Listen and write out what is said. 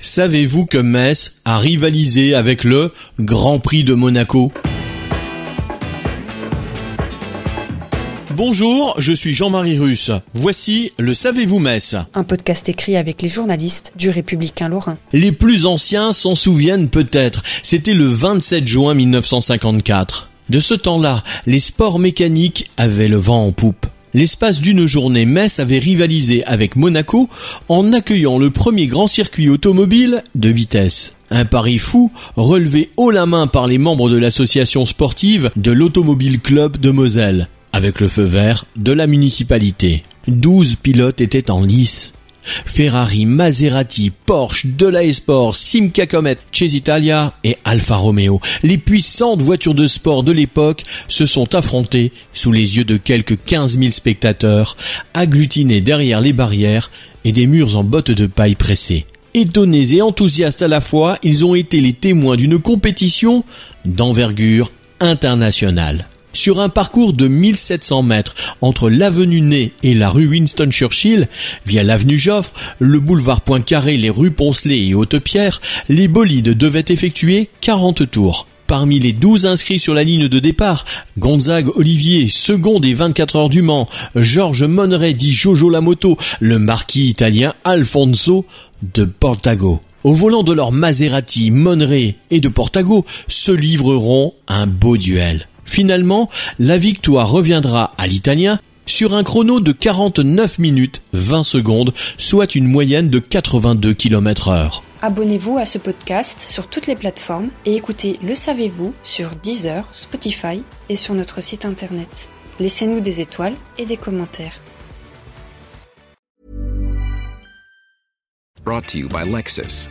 Savez-vous que Metz a rivalisé avec le Grand Prix de Monaco? Bonjour, je suis Jean-Marie Russe. Voici le Savez-vous Metz? Un podcast écrit avec les journalistes du Républicain Lorrain. Les plus anciens s'en souviennent peut-être. C'était le 27 juin 1954. De ce temps-là, les sports mécaniques avaient le vent en poupe. L'espace d'une journée, Metz avait rivalisé avec Monaco en accueillant le premier grand circuit automobile de vitesse. Un pari fou relevé haut la main par les membres de l'association sportive de l'Automobile Club de Moselle, avec le feu vert de la municipalité. Douze pilotes étaient en lice. Ferrari, Maserati, Porsche, Delay Sport, Simca Comet, Italia et Alfa Romeo. Les puissantes voitures de sport de l'époque se sont affrontées sous les yeux de quelques 15 000 spectateurs, agglutinés derrière les barrières et des murs en bottes de paille pressées. Étonnés et enthousiastes à la fois, ils ont été les témoins d'une compétition d'envergure internationale sur un parcours de 1700 mètres entre l'avenue Ney et la rue Winston Churchill, via l'avenue Joffre, le boulevard Poincaré, les rues Poncelet et Haute-Pierre, les bolides devaient effectuer 40 tours. Parmi les 12 inscrits sur la ligne de départ, Gonzague Olivier, second des 24 heures du Mans, Georges Monneret dit Jojo Lamoto, le marquis italien Alfonso de Portago. Au volant de leur Maserati, Monneret et de Portago se livreront un beau duel. Finalement, la victoire reviendra à l'Italien sur un chrono de 49 minutes 20 secondes, soit une moyenne de 82 km heure. Abonnez-vous à ce podcast sur toutes les plateformes et écoutez Le Savez-vous sur Deezer, Spotify et sur notre site internet. Laissez-nous des étoiles et des commentaires. Brought to you by Lexus.